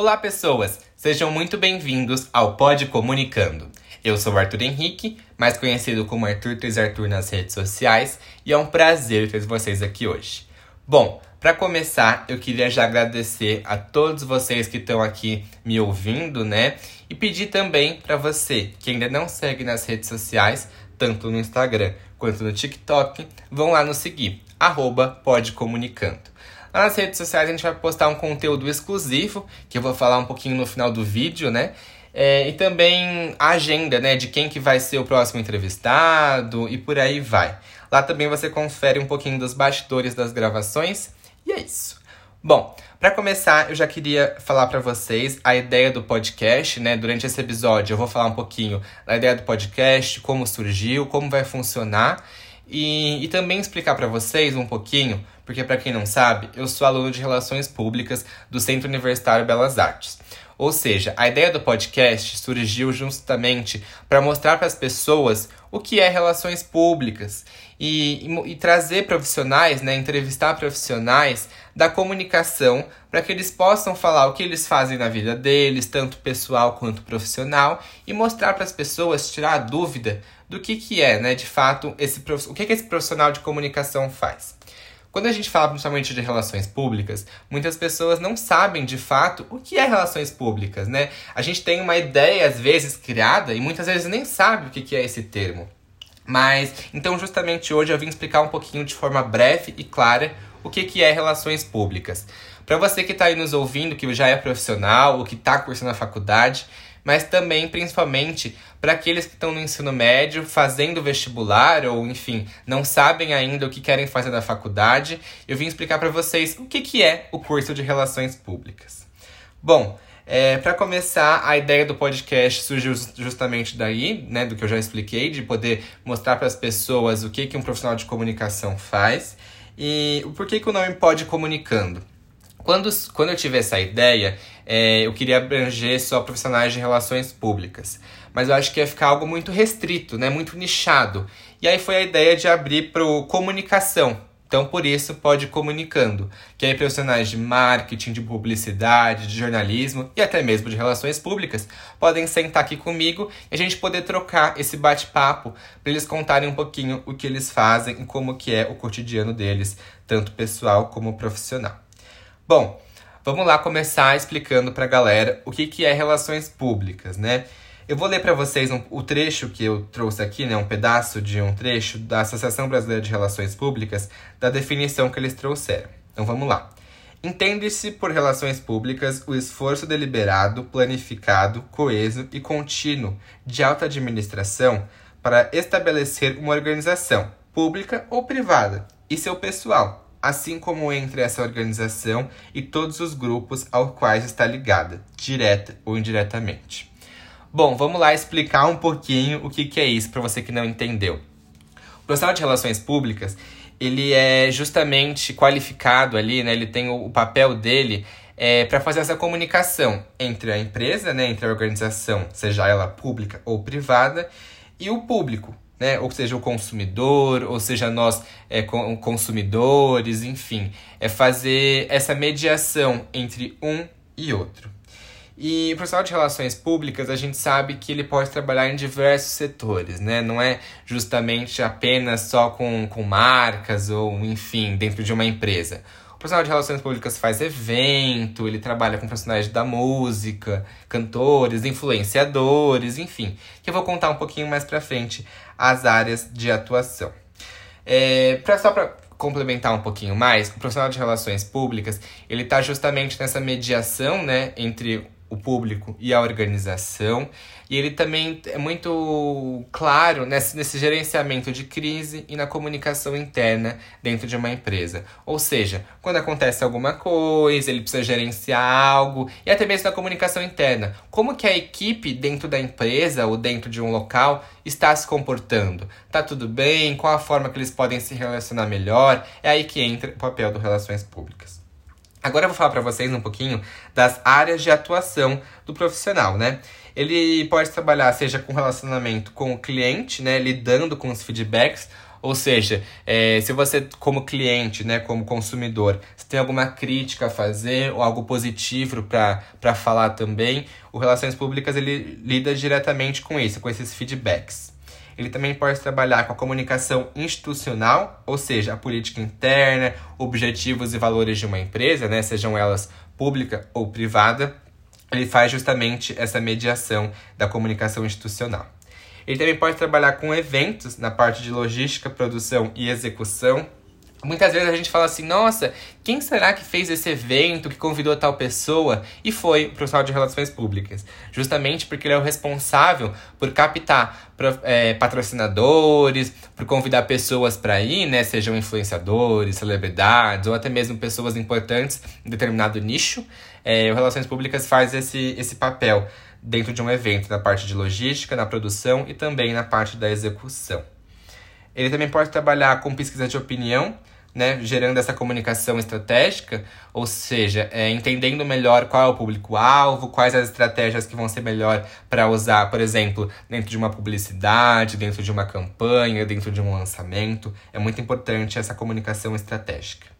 Olá, pessoas! Sejam muito bem-vindos ao Pod Comunicando. Eu sou o Arthur Henrique, mais conhecido como Arthur 3 Arthur nas redes sociais, e é um prazer ter vocês aqui hoje. Bom, para começar, eu queria já agradecer a todos vocês que estão aqui me ouvindo, né? E pedir também para você que ainda não segue nas redes sociais, tanto no Instagram quanto no TikTok, vão lá nos seguir, arroba podcomunicando. Lá nas redes sociais a gente vai postar um conteúdo exclusivo, que eu vou falar um pouquinho no final do vídeo, né? É, e também a agenda, né, de quem que vai ser o próximo entrevistado e por aí vai. Lá também você confere um pouquinho dos bastidores das gravações e é isso. Bom, para começar, eu já queria falar para vocês a ideia do podcast, né? Durante esse episódio eu vou falar um pouquinho da ideia do podcast, como surgiu, como vai funcionar e, e também explicar para vocês um pouquinho, porque para quem não sabe, eu sou aluno de Relações Públicas do Centro Universitário Belas Artes. Ou seja, a ideia do podcast surgiu justamente para mostrar para as pessoas o que é relações públicas e, e, e trazer profissionais, né, entrevistar profissionais da comunicação para que eles possam falar o que eles fazem na vida deles, tanto pessoal quanto profissional, e mostrar para as pessoas, tirar a dúvida do que, que é, né, de fato, esse, o que, que esse profissional de comunicação faz. Quando a gente fala principalmente de relações públicas, muitas pessoas não sabem de fato o que é relações públicas, né? A gente tem uma ideia às vezes criada e muitas vezes nem sabe o que é esse termo. Mas, então justamente hoje eu vim explicar um pouquinho de forma breve e clara o que é relações públicas. Para você que está aí nos ouvindo, que já é profissional ou que está cursando a faculdade, mas também, principalmente, para aqueles que estão no ensino médio, fazendo vestibular ou, enfim, não sabem ainda o que querem fazer na faculdade, eu vim explicar para vocês o que, que é o curso de Relações Públicas. Bom, é, para começar, a ideia do podcast surgiu justamente daí, né, do que eu já expliquei, de poder mostrar para as pessoas o que, que um profissional de comunicação faz e o porquê que o nome pode comunicando. Quando, quando eu tive essa ideia, é, eu queria abranger só profissionais de relações públicas. Mas eu acho que ia ficar algo muito restrito, né? muito nichado. E aí foi a ideia de abrir para comunicação. Então, por isso, pode comunicando, que aí profissionais de marketing, de publicidade, de jornalismo e até mesmo de relações públicas podem sentar aqui comigo e a gente poder trocar esse bate-papo para eles contarem um pouquinho o que eles fazem e como que é o cotidiano deles, tanto pessoal como profissional. Bom, vamos lá começar explicando para a galera o que, que é relações públicas, né? Eu vou ler para vocês um, o trecho que eu trouxe aqui, né, um pedaço de um trecho da Associação Brasileira de Relações Públicas, da definição que eles trouxeram. Então vamos lá. Entende-se por relações públicas o esforço deliberado, planificado, coeso e contínuo de alta administração para estabelecer uma organização, pública ou privada, e seu pessoal, assim como entre essa organização e todos os grupos aos quais está ligada, direta ou indiretamente. Bom, vamos lá explicar um pouquinho o que, que é isso para você que não entendeu. O profissional de relações públicas, ele é justamente qualificado ali, né? Ele tem o, papel dele é, para fazer essa comunicação entre a empresa, né, entre a organização, seja ela pública ou privada, e o público, né? Ou seja, o consumidor, ou seja, nós é, consumidores, enfim, é fazer essa mediação entre um e outro. E o profissional de relações públicas, a gente sabe que ele pode trabalhar em diversos setores, né? Não é justamente apenas só com, com marcas ou, enfim, dentro de uma empresa. O profissional de relações públicas faz evento, ele trabalha com profissionais da música, cantores, influenciadores, enfim. Que eu vou contar um pouquinho mais pra frente as áreas de atuação. É, pra, só para complementar um pouquinho mais, o profissional de relações públicas, ele está justamente nessa mediação, né, entre o público e a organização. E ele também é muito claro nesse, nesse gerenciamento de crise e na comunicação interna dentro de uma empresa. Ou seja, quando acontece alguma coisa, ele precisa gerenciar algo, e até mesmo na comunicação interna. Como que a equipe dentro da empresa ou dentro de um local está se comportando? Tá tudo bem? Qual a forma que eles podem se relacionar melhor? É aí que entra o papel do Relações Públicas. Agora eu vou falar para vocês um pouquinho das áreas de atuação do profissional, né? Ele pode trabalhar seja com relacionamento com o cliente, né, lidando com os feedbacks, Ou seja, é, se você, como cliente, né, como consumidor, se tem alguma crítica a fazer ou algo positivo para falar também, o Relações Públicas ele lida diretamente com isso, com esses feedbacks. Ele também pode trabalhar com a comunicação institucional, ou seja, a política interna, objetivos e valores de uma empresa, né, sejam elas pública ou privada. Ele faz justamente essa mediação da comunicação institucional. Ele também pode trabalhar com eventos na parte de logística, produção e execução. Muitas vezes a gente fala assim, nossa, quem será que fez esse evento, que convidou tal pessoa? E foi o profissional de relações públicas. Justamente porque ele é o responsável por captar é, patrocinadores, por convidar pessoas para ir, né? Sejam influenciadores, celebridades ou até mesmo pessoas importantes em determinado nicho. É, o Relações Públicas faz esse, esse papel dentro de um evento, na parte de logística, na produção e também na parte da execução. Ele também pode trabalhar com pesquisa de opinião, né, gerando essa comunicação estratégica, ou seja, é, entendendo melhor qual é o público-alvo, quais as estratégias que vão ser melhor para usar, por exemplo, dentro de uma publicidade, dentro de uma campanha, dentro de um lançamento. É muito importante essa comunicação estratégica.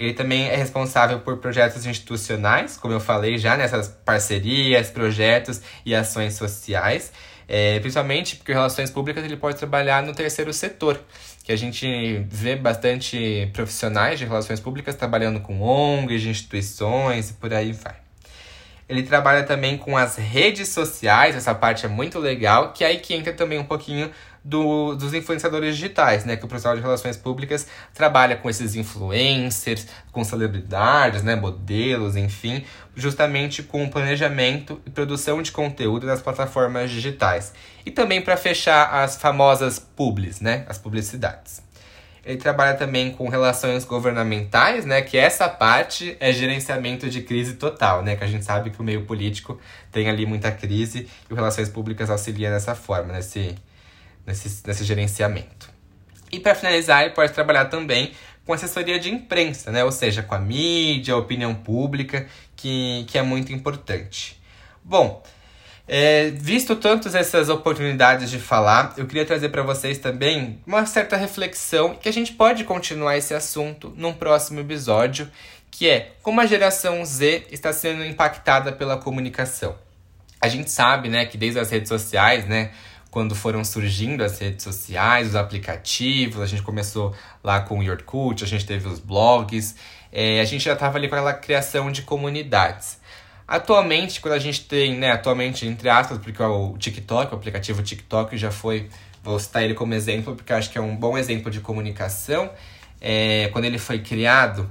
Ele também é responsável por projetos institucionais, como eu falei já, nessas parcerias, projetos e ações sociais. É, principalmente porque relações públicas ele pode trabalhar no terceiro setor, que a gente vê bastante profissionais de relações públicas trabalhando com ONGs, instituições e por aí vai. Ele trabalha também com as redes sociais, essa parte é muito legal, que é aí que entra também um pouquinho do, dos influenciadores digitais, né? Que o profissional de relações públicas trabalha com esses influencers, com celebridades, né? Modelos, enfim, justamente com planejamento e produção de conteúdo nas plataformas digitais. E também para fechar as famosas publis, né? As publicidades. Ele trabalha também com relações governamentais, né? Que essa parte é gerenciamento de crise total, né? Que a gente sabe que o meio político tem ali muita crise e o relações públicas auxilia nessa forma, nesse, nesse, nesse gerenciamento. E para finalizar, ele pode trabalhar também com assessoria de imprensa, né? Ou seja, com a mídia, a opinião pública, que, que é muito importante. Bom, é, visto tantas essas oportunidades de falar, eu queria trazer para vocês também uma certa reflexão que a gente pode continuar esse assunto num próximo episódio, que é como a geração Z está sendo impactada pela comunicação. A gente sabe, né, que desde as redes sociais, né, quando foram surgindo as redes sociais, os aplicativos, a gente começou lá com o Yorkut, a gente teve os blogs, é, a gente já estava ali com aquela criação de comunidades. Atualmente, quando a gente tem, né, atualmente, entre aspas, porque o TikTok, o aplicativo TikTok já foi, vou citar ele como exemplo, porque acho que é um bom exemplo de comunicação. É, quando ele foi criado,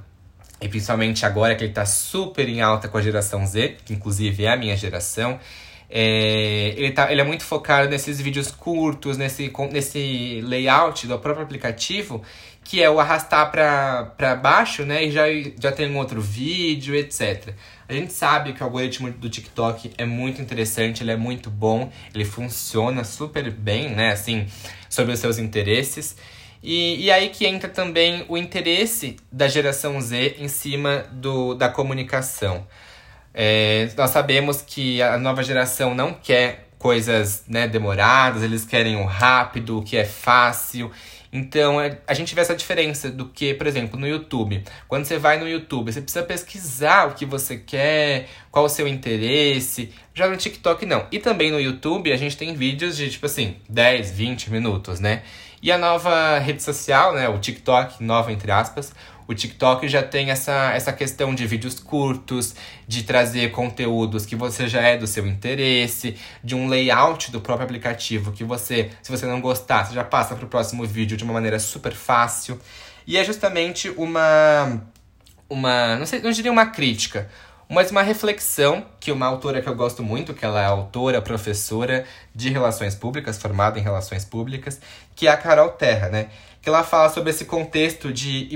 e principalmente agora que ele está super em alta com a geração Z, que inclusive é a minha geração, é, ele, tá, ele é muito focado nesses vídeos curtos, nesse, nesse layout do próprio aplicativo, que é o arrastar para baixo, né? E já, já tem um outro vídeo, etc. A gente sabe que o algoritmo do TikTok é muito interessante, ele é muito bom, ele funciona super bem, né? Assim, sobre os seus interesses. E, e aí que entra também o interesse da geração Z em cima do, da comunicação. É, nós sabemos que a nova geração não quer coisas né, demoradas, eles querem o rápido, o que é fácil. Então, é, a gente vê essa diferença do que, por exemplo, no YouTube. Quando você vai no YouTube, você precisa pesquisar o que você quer, qual o seu interesse. Já no TikTok, não. E também no YouTube, a gente tem vídeos de, tipo assim, 10, 20 minutos, né? E a nova rede social, né, o TikTok, nova entre aspas, o TikTok já tem essa, essa questão de vídeos curtos, de trazer conteúdos que você já é do seu interesse, de um layout do próprio aplicativo que você, se você não gostar, você já passa para o próximo vídeo de uma maneira super fácil. E é justamente uma uma, não sei, não diria uma crítica, mas uma reflexão que uma autora que eu gosto muito, que ela é autora, professora de relações públicas, formada em relações públicas, que é a Carol Terra, né? Que ela fala sobre esse contexto de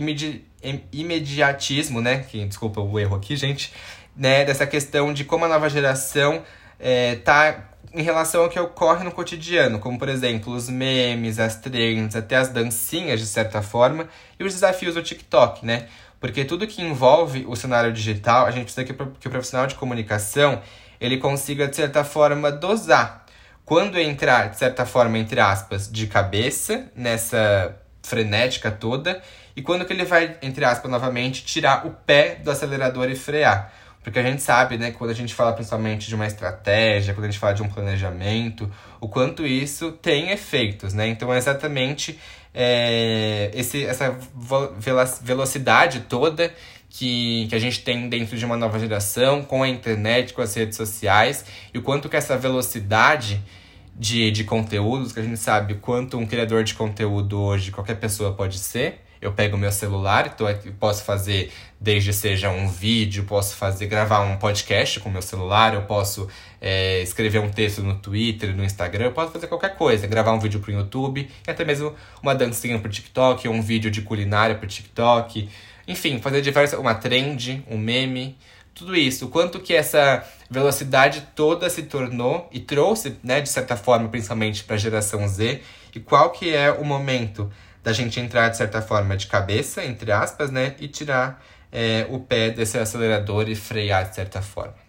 imediatismo, né? Que, desculpa o erro aqui, gente. Né? Dessa questão de como a nova geração é, tá em relação ao que ocorre no cotidiano, como por exemplo os memes, as trends, até as dancinhas de certa forma, e os desafios do TikTok, né? Porque tudo que envolve o cenário digital, a gente precisa que, que o profissional de comunicação ele consiga, de certa forma, dosar. Quando entrar, de certa forma, entre aspas, de cabeça nessa frenética toda, e quando que ele vai, entre aspas, novamente, tirar o pé do acelerador e frear. Porque a gente sabe, né, quando a gente fala principalmente de uma estratégia, quando a gente fala de um planejamento, o quanto isso tem efeitos, né? Então é exatamente é, esse, essa velocidade toda que, que a gente tem dentro de uma nova geração, com a internet, com as redes sociais, e o quanto que essa velocidade de, de conteúdos, que a gente sabe quanto um criador de conteúdo hoje qualquer pessoa pode ser, eu pego meu celular, eu posso fazer desde seja um vídeo, posso fazer gravar um podcast com meu celular, eu posso é, escrever um texto no Twitter, no Instagram, eu posso fazer qualquer coisa, gravar um vídeo para o YouTube, e até mesmo uma dancinha para o TikTok, ou um vídeo de culinária para o TikTok, enfim, fazer diversas, uma trend, um meme, tudo isso, quanto que essa velocidade toda se tornou e trouxe, né, de certa forma, principalmente para a geração Z, e qual que é o momento da gente entrar, de certa forma, de cabeça, entre aspas, né? E tirar é, o pé desse acelerador e frear, de certa forma.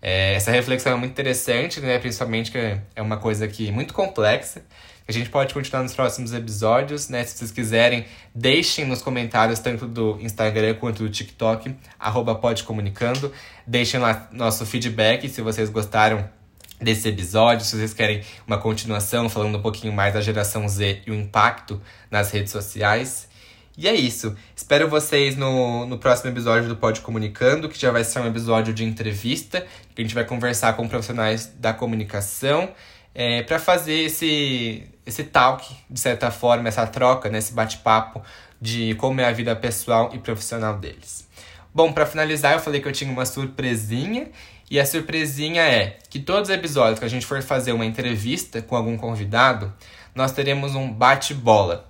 É, essa reflexão é muito interessante, né? Principalmente que é uma coisa aqui muito complexa. A gente pode continuar nos próximos episódios, né? Se vocês quiserem, deixem nos comentários, tanto do Instagram quanto do TikTok, arroba podcomunicando. Deixem lá nosso feedback se vocês gostaram desse episódio, se vocês querem uma continuação falando um pouquinho mais da geração Z e o impacto nas redes sociais. E é isso. Espero vocês no, no próximo episódio do Pode Comunicando, que já vai ser um episódio de entrevista, que a gente vai conversar com profissionais da comunicação é, para fazer esse, esse talk, de certa forma, essa troca, né, esse bate-papo de como é a vida pessoal e profissional deles. Bom, para finalizar, eu falei que eu tinha uma surpresinha e a surpresinha é que todos os episódios que a gente for fazer uma entrevista com algum convidado, nós teremos um bate-bola.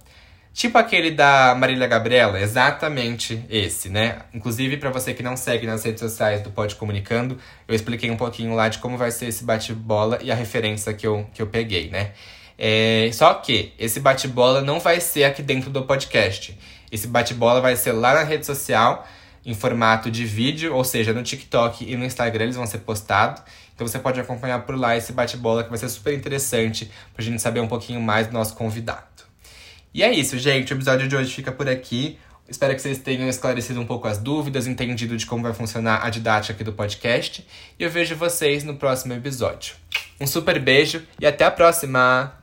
Tipo aquele da Marília Gabriela, exatamente esse, né? Inclusive, para você que não segue nas redes sociais do Pode Comunicando, eu expliquei um pouquinho lá de como vai ser esse bate-bola e a referência que eu, que eu peguei, né? É, só que esse bate-bola não vai ser aqui dentro do podcast. Esse bate-bola vai ser lá na rede social em formato de vídeo, ou seja, no TikTok e no Instagram eles vão ser postados. Então você pode acompanhar por lá esse bate-bola que vai ser super interessante pra gente saber um pouquinho mais do nosso convidado. E é isso, gente. O episódio de hoje fica por aqui. Espero que vocês tenham esclarecido um pouco as dúvidas, entendido de como vai funcionar a didática aqui do podcast. E eu vejo vocês no próximo episódio. Um super beijo e até a próxima!